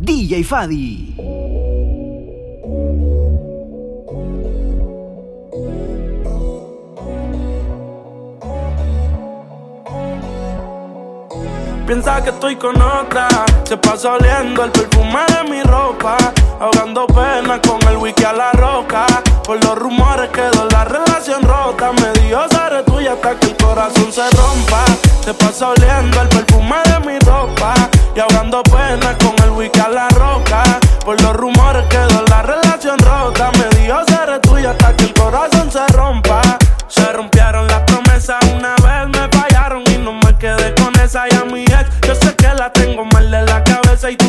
DJ Fadi. Piensa que estoy con otra. Se pasa oliendo el perfume de mi ropa. Ahogando pena con el wiki a la roca. Por los rumores quedó la relación rota. Me dio seré tuya hasta que el corazón se rompa. Se pasa oliendo el perfume de mi ropa. Y ahogando pena con el wiki a la roca. Por los rumores quedó la relación rota. Me dio seré tuya hasta que el corazón se rompa. Se rompieron las promesas una vez, me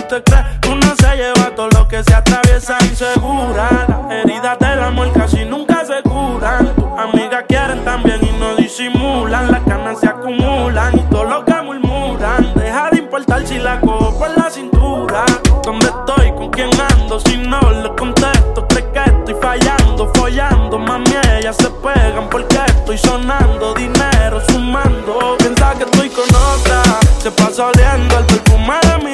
te crees uno se lleva todo lo que se atraviesa insegura. Las heridas del amor casi nunca se curan. Tus amigas quieren también y no disimulan. Las canas se acumulan y todo lo que murmuran. Deja de importar si la cojo por la cintura. ¿Dónde estoy? ¿Con quién ando? Si no le contesto, crees que estoy fallando, follando. Mami, ellas se pegan porque estoy sonando. Dinero sumando. Piensa que estoy con otra. Se pasa oliendo el perfume de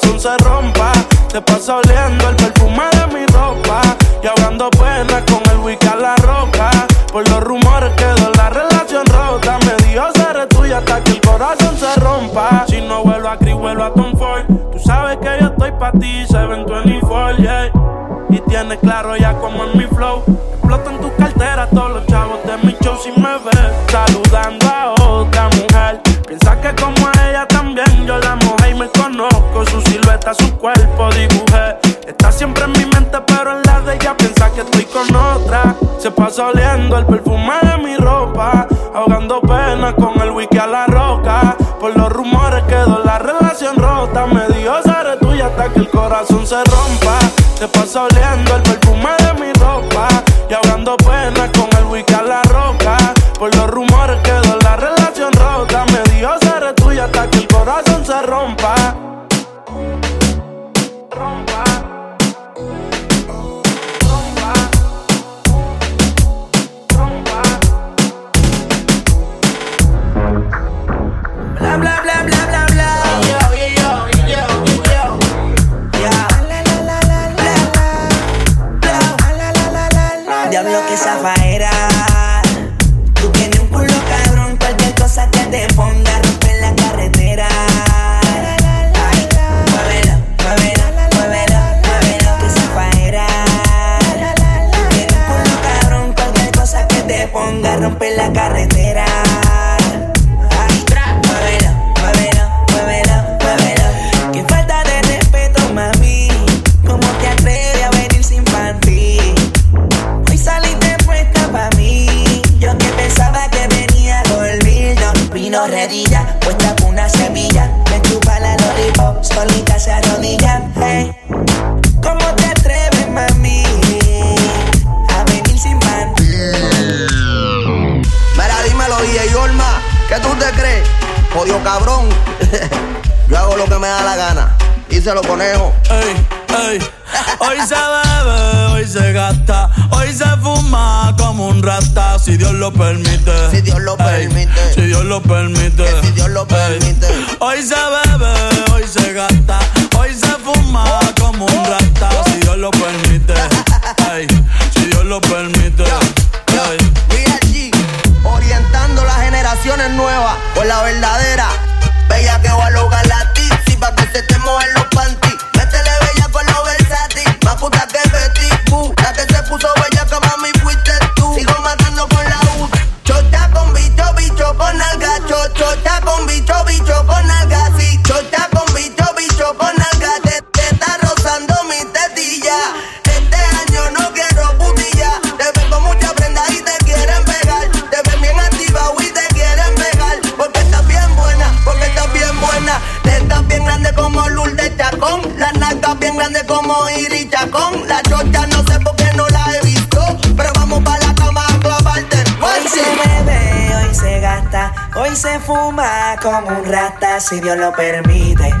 corazón se rompa. Se pasa oliendo el perfume de mi ropa. Y ahogando pena con el wiki a la roca. Por los rumores quedó la relación rota. Me dijo seré tuya hasta que el corazón se rompa. Si no vuelvo a Cris, vuelvo a Tom Ford. Tú sabes que yo estoy pa' ti, 724, yeah. Y tienes claro ya como en mi flow. Explotan tus carteras todos los Se pasa oliendo el perfume de mi ropa. Ahogando pena con el wiki a la roca. Por los rumores quedó la relación rota. Me dijo seré tuya hasta que el corazón se rompa. Se pasa oliendo el gana. Y se lo conejo. Ey, ey. Hoy se bebe, hoy se gasta, hoy se fuma como un rata, si Dios lo permite. Si Dios lo Ey, permite. Si Dios lo permite. Que si Dios lo Ey. permite. Hoy se bebe, hoy se gasta, hoy se fuma como un rata, si Dios lo permite. Ey, Si Dios lo permite. Ey. VLG, orientando las generaciones nuevas por la verdadera. Hoy se fuma como un rata, si Dios lo permite.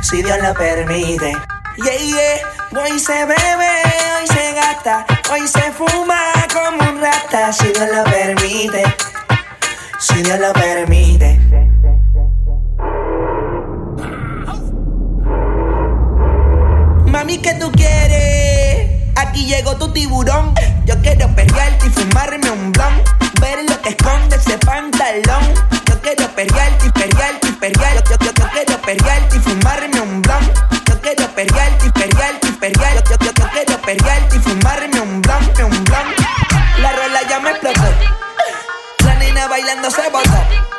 Si Dios lo permite. Yeah, yeah. Hoy se bebe, hoy se gasta, hoy se fuma como un rata, si Dios lo permite. Si Dios lo permite. Mami, ¿qué tú quieres? Aquí llegó tu tiburón. Yo quiero perrearte y fumarme un blon. Ver lo que esconde ese pantalón. Yo quiero perrearte y perrearte y perrearte. Yo, yo, yo, quiero perrearte y fumarme un blon. Yo quiero perrearte y perrearte y perrearte. Yo, yo, yo, quiero perrearte y fumarme un blon, un blon. La rola ya me explotó. La nena bailando se botó.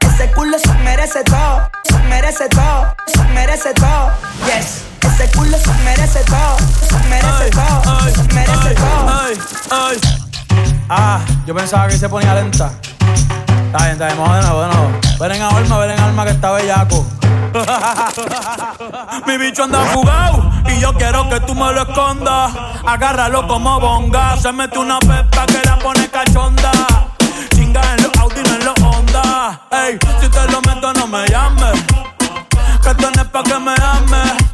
Ese culo se merece todo, se merece todo, se merece todo. Yes. Ese culo se merece todo, se merece todo, se merece todo. Ah, yo pensaba que se ponía lenta. Está bien, está bien, vamos de. Ven en alma, ven en alma que está bellaco. Mi bicho anda jugado y yo quiero que tú me lo escondas. Agárralo como bonga. Se mete una pepa que la pone cachonda. Chinga en los Audi, no en los Honda. Ey, si te lo meto, no me llames. Que tenés pa' que me ames.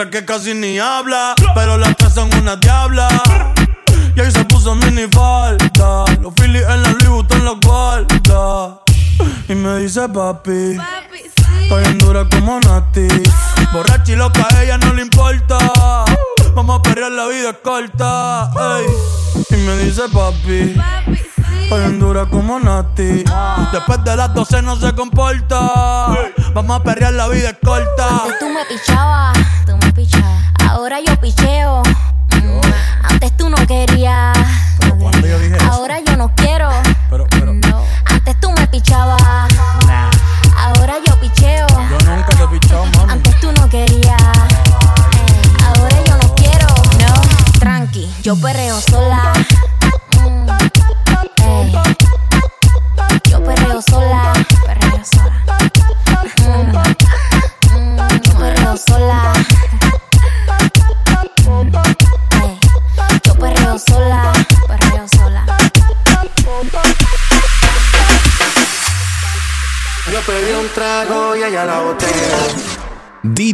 Otra que casi ni habla. Pero las tres son una diabla. Y ahí se puso mini falta. Los Phillies en la Louis Vuitton los guarda. Y me dice papi. Estoy en dura como Nati. Borracha y loca, a ella no le importa. Vamos a perrear, la vida es corta. ey. Y me dice papi. En dura como Nati. Después de las 12 no se comporta. Vamos a perrear, la vida es corta. Antes tú me pichabas, tú me pichabas. Ahora yo picheo. Mm, Antes tú no querías. cuando yo dije eso? Ahora yo no quiero. Pero, pero, No. Antes tú me pichabas. nah. Ahora yo picheo. Yo nunca te he pichado, mami. Antes tú no querías. Ahora yo no quiero. No. Tranqui, yo perreo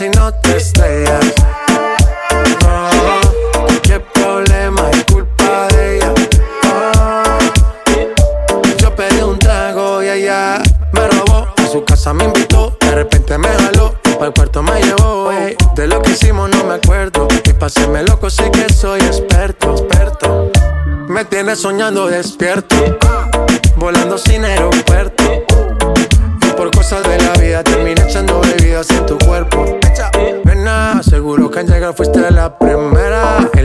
Si no te estrellas. Problema es culpa de ella. Yo pedí un trago y ella me robó. A su casa me invitó, de repente me jaló. El cuarto me llevó. ey. De lo que hicimos no me acuerdo. Y paséme loco, sé que soy experto, experto. Me tienes soñando despierto, volando sin aeropuerto.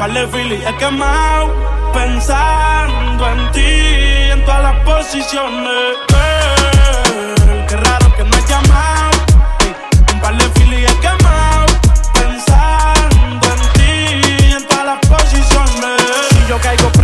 par de filis he quemado pensando en ti, en todas las posiciones. Eh.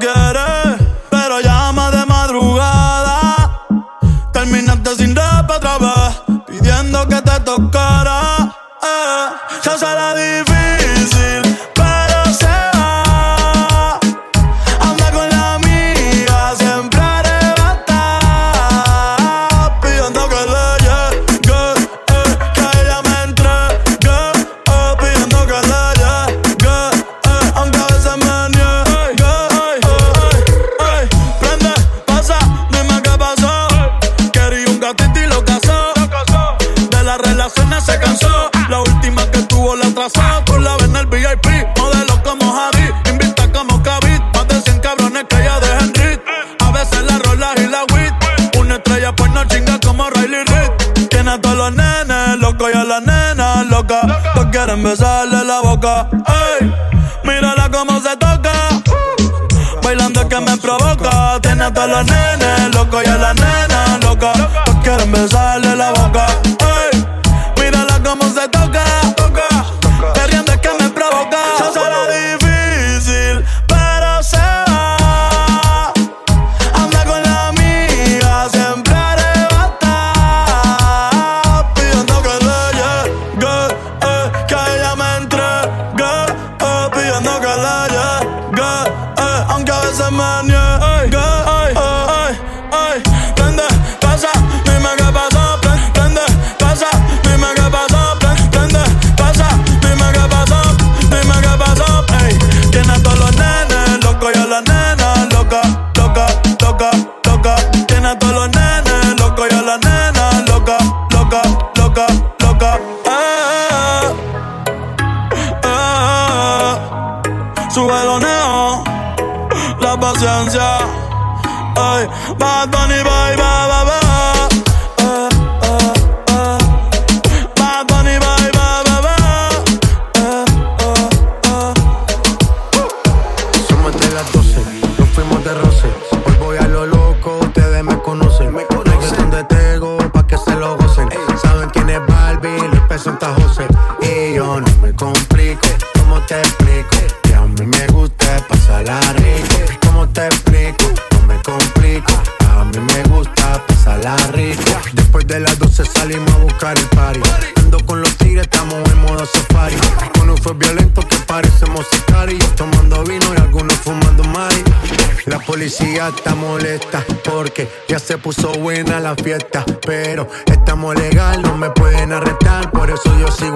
la me provoca. Tiene a todos los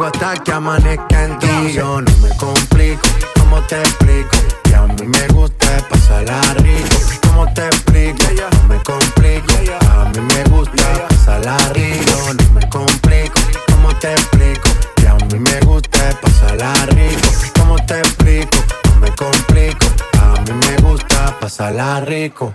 hasta que amanezca en ti. Yo no me complico, ¿cómo te explico? Que a mí me gusta pasarla rico. ¿Cómo te explico? No me complico. A mí me gusta pasarla rico. No me complico. ¿Cómo te explico? Que a mí me gusta pasarla rico. ¿Cómo te explico? No me complico. A mí me gusta pasarla rico.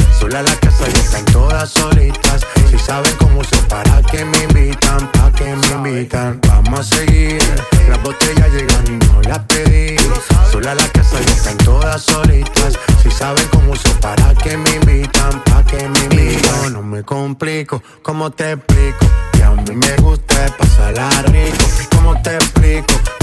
Sola la casa y están todas solitas. Si saben cómo se para que me invitan, pa' que me invitan. Vamos a seguir. Las botellas llegan y no las pedí. Sola la casa y están todas solitas. Si saben cómo se para que me invitan, pa' que me invitan. No me complico, ¿cómo te explico? Que a mí me gusta pasarla rico. ¿Cómo te explico?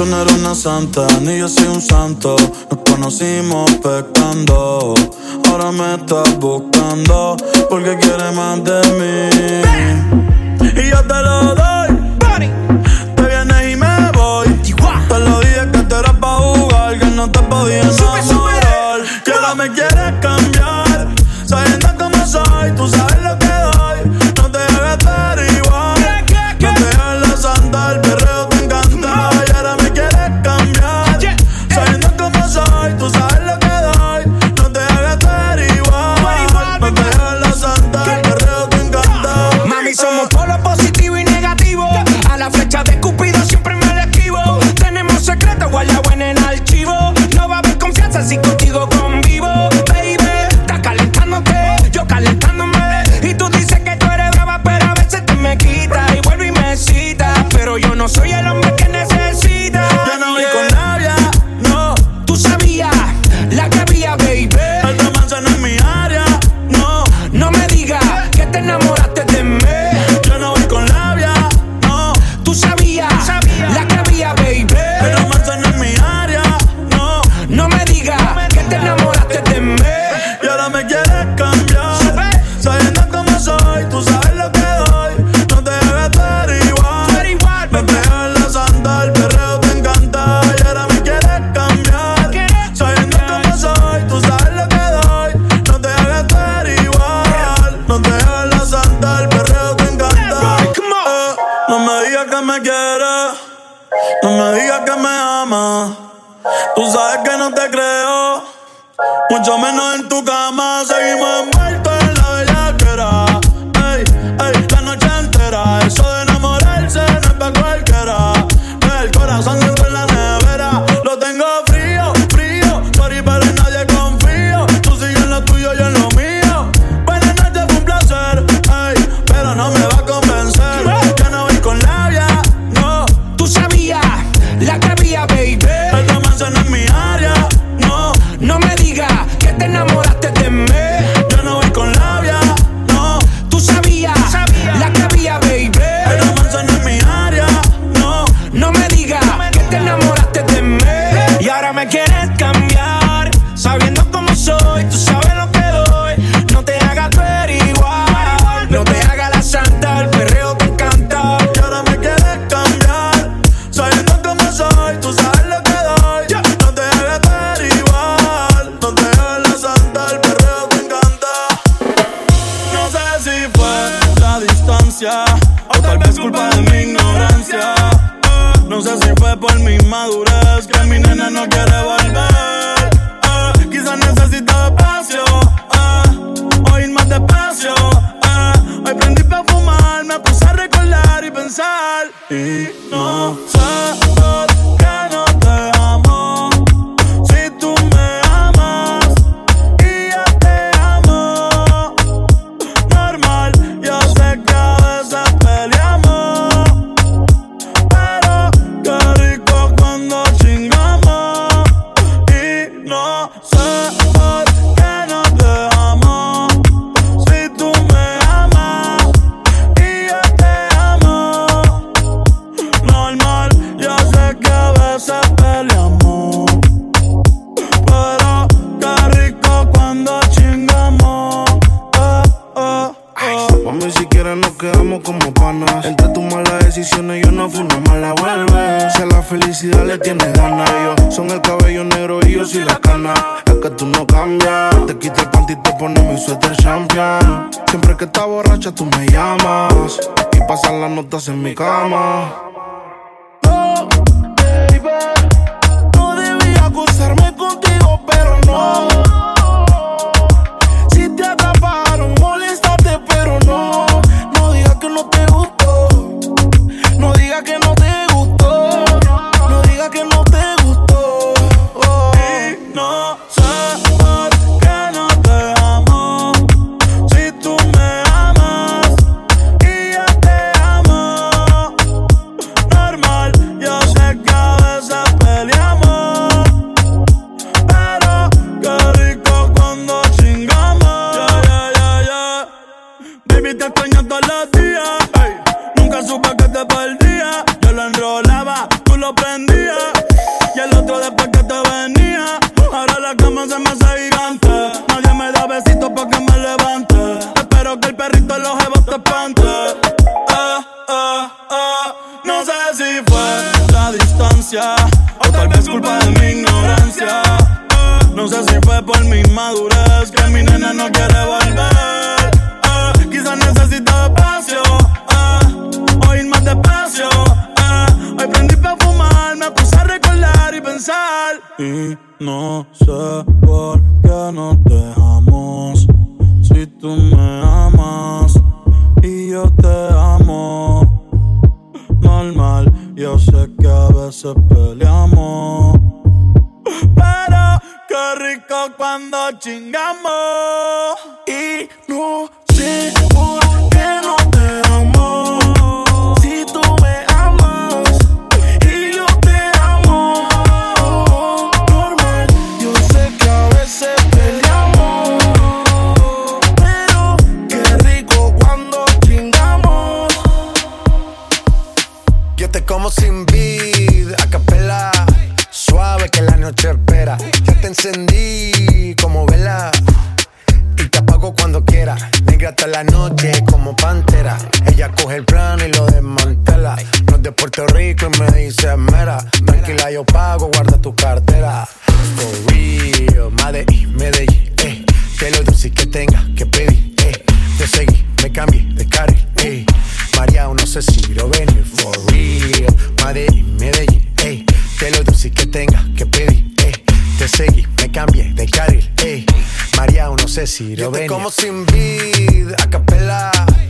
Tú no eres una santa, ni yo soy un santo. Nos conocimos pecando. Ahora me estás buscando porque quieres más de mí. Y yo te lo doy. me quieres, no me digas que me amas. Tú sabes que no te creo, mucho menos en tu cama. Seguimos en y no sé. Ella coge el plano y lo desmantela. No es de Puerto Rico y me dice mera. Tranquila, yo pago, guarda tu cartera. For real, Medellín, Medellín, eh. Que lo dulce eh. eh. eh. que tenga que pedir, eh. Te seguí, me cambié de carril, eh. María, no sé si lo venir. For real, Medellín, Medellín, eh. Que lo dulce que tenga que pedir, eh. Te seguí, me cambié de carril, eh. María, no sé si lo venir. como sin vida, a.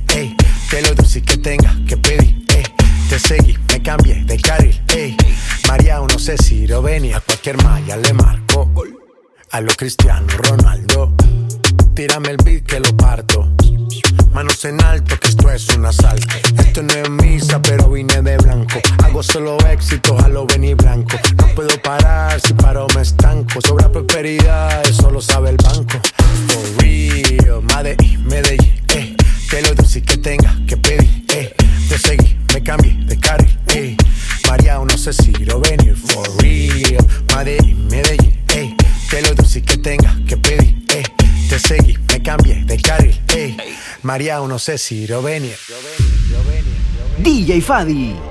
Que lo dulce que tenga que pedir, eh. Te seguí, me cambié de carril, eh. María, no sé si lo venir, a cualquier malla le marco. A lo Cristiano Ronaldo. Tírame el beat que lo parto. Manos en alto, que esto es un asalto. Esto no es misa, pero vine de blanco. Hago solo éxito, a lo venir blanco. No puedo parar, si paro me estanco. Sobra prosperidad, eso lo sabe el banco. For real, Medellín, Medellín, eh. Que lo dulce que tenga que pedir, eh. Te seguí, me cambié de carril, eh. María, no sé si lo venir. For real, Medellín, Medellín, eh. Que lo dulce que tenga que pedir, eh. Te seguí, me cambié de carril, eh. María, no sé si lo venir. DJ Fadi.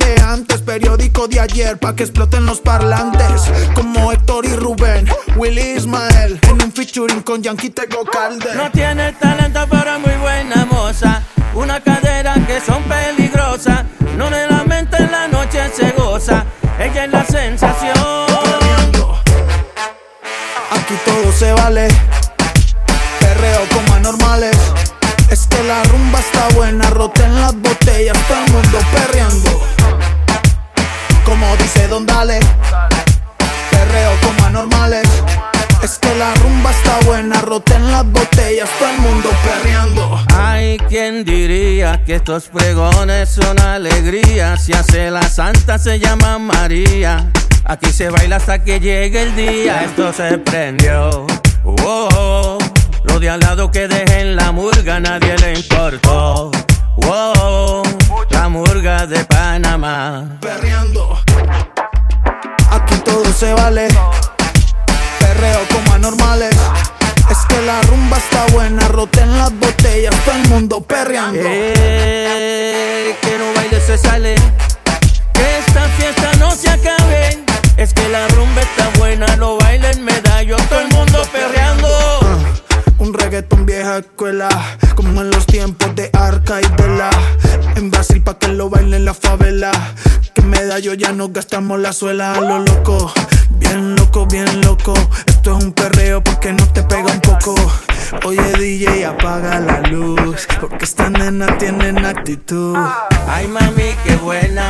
de antes, periódico de ayer, pa' que exploten los parlantes. Como Héctor y Rubén, Willy Ismael, en un featuring con Yankee Tego Calde. No tiene talento, pero muy buena moza. Una cadera que son peligrosas. No le lamenta en la noche, se goza. Ella es la sensación. Aquí todo se vale. Perreo como anormales. Es que la rumba está buena, rota en las botellas. Dale, perreo como anormales. Es que la rumba está buena, roten las botellas, todo el mundo perreando. Ay, ¿quién diría que estos pregones son alegría? Si hace la santa se llama María. Aquí se baila hasta que llegue el día. Esto se prendió. Oh, oh, oh. Lo de al lado que dejen la murga, nadie le importó. Oh, la murga de Panamá. Perreando. Todo se vale. Perreo como anormales. Es que la rumba está buena, roten las botellas, todo el mundo perreando. Eh, que no baile se sale. Que esta fiesta no se acabe. Es que la rumba está buena, lo bailen medallos, todo el mundo perreando. Un reggaetón vieja escuela, como en los tiempos de Arca y Vela. En Brasil pa' que lo bailen la favela. Que medallo ya no gastamos la suela a lo loco. Bien loco, bien loco. Esto es un perreo porque no te pega un poco. Oye DJ, apaga la luz. Porque estas nenas tienen actitud. Ay mami, qué buena,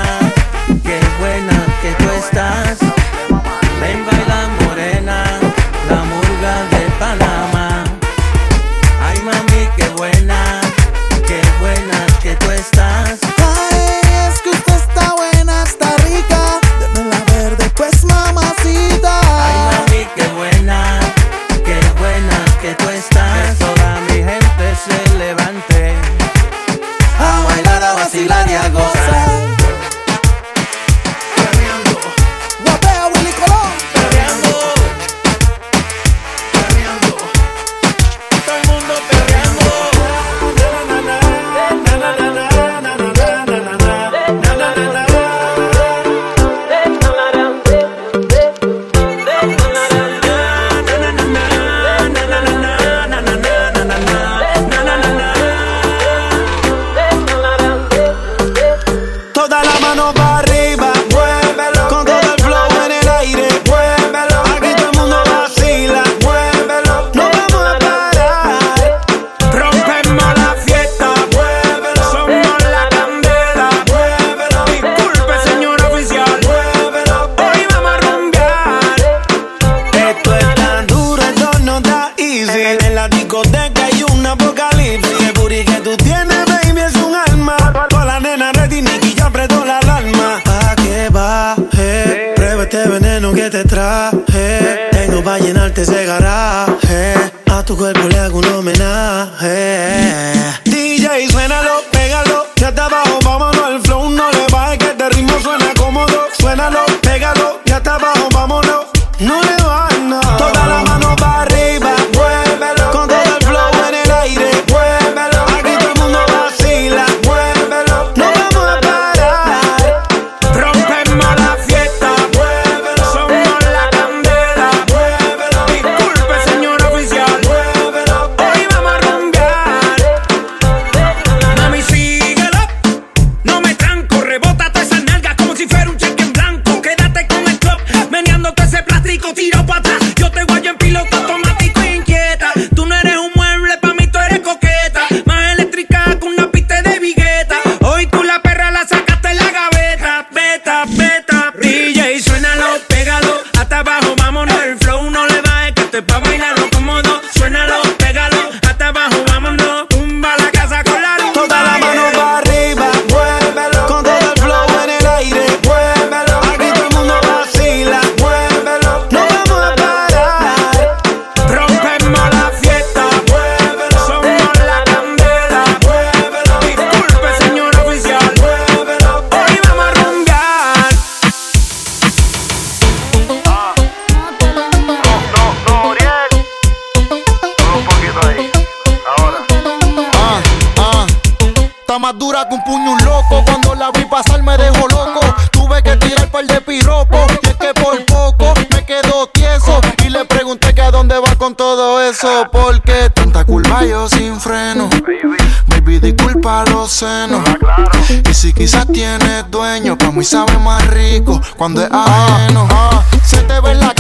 dura un puño loco. Cuando la vi pasar me dejó loco. Tuve que tirar par de piropos. Y es que por poco me quedo tieso. Y le pregunté que a dónde va con todo eso. Porque tanta culpa yo sin freno. Baby, disculpa los senos. Y si quizás tienes dueño, para mí sabe más rico cuando es ajeno. Se te ve en la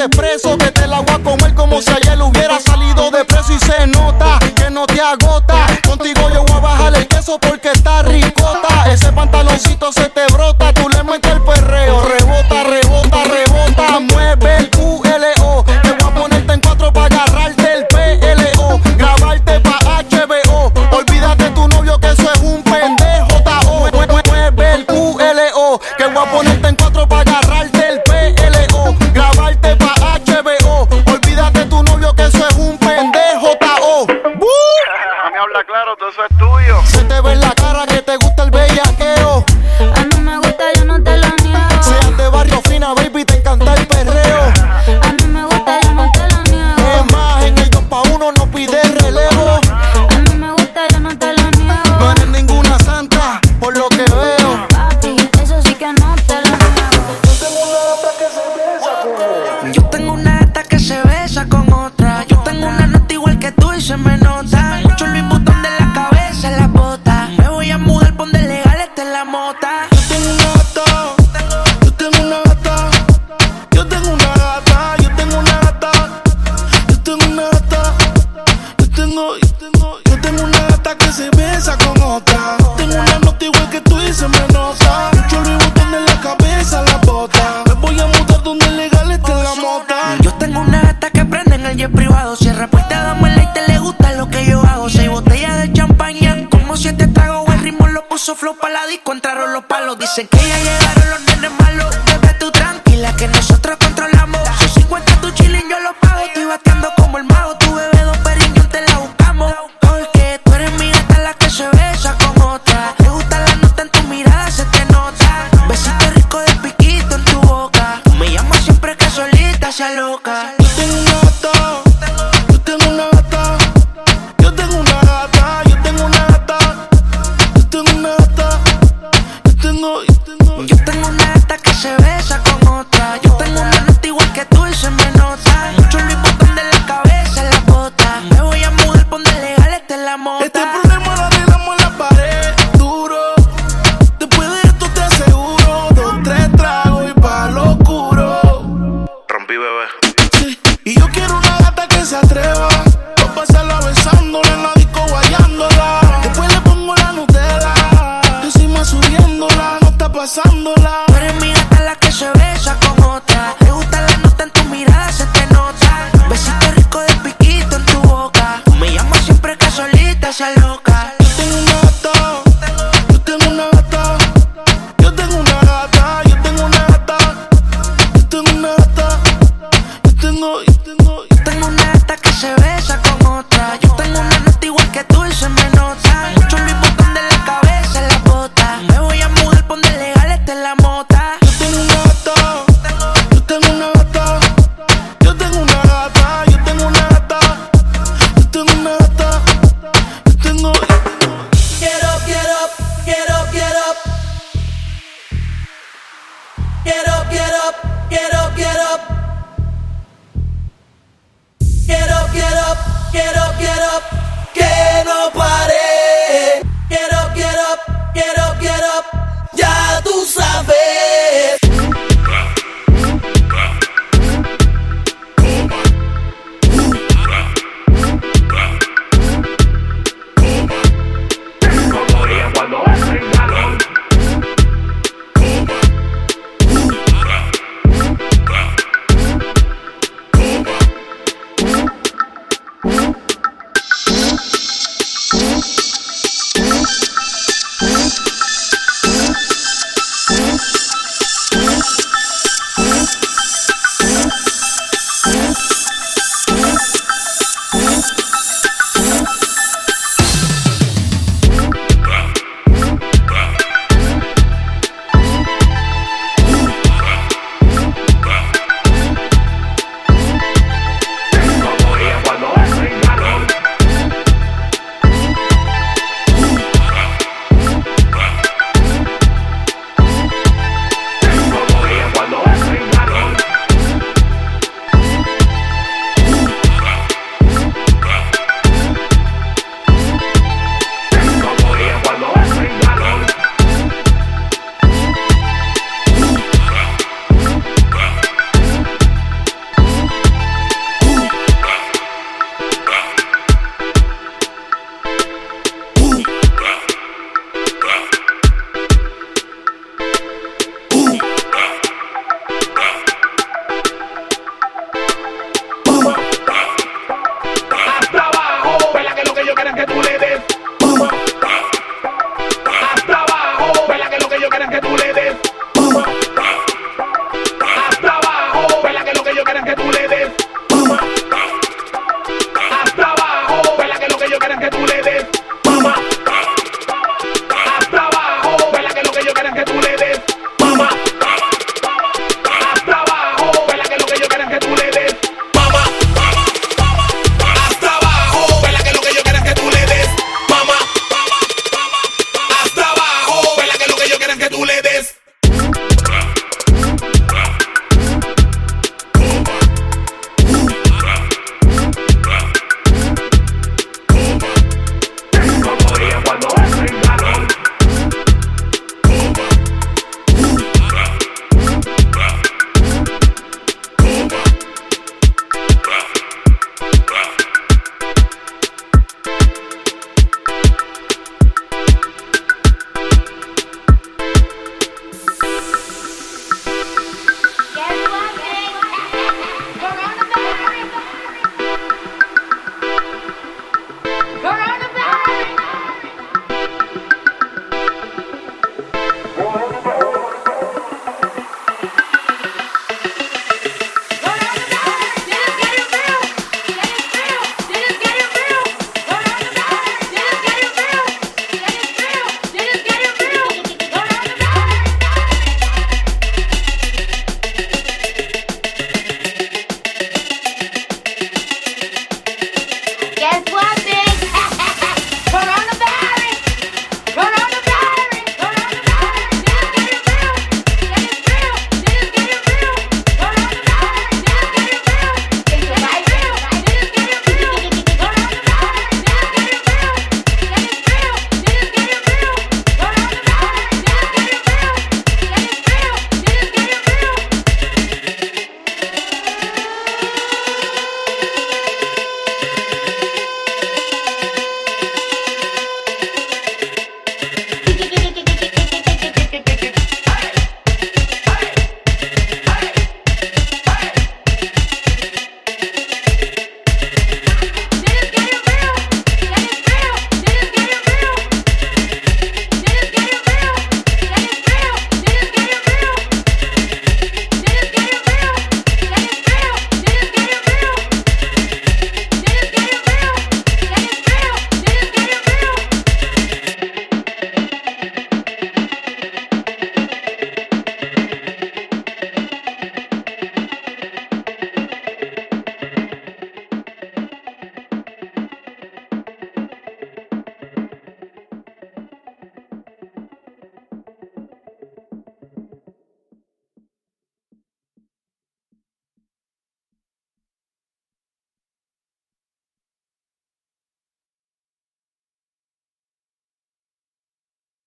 expreso que te la voy a comer como si ayer hubiera salido de preso y se nota que no te agota. Contigo yo voy a bajar el queso porque está ricota. Ese pantaloncito se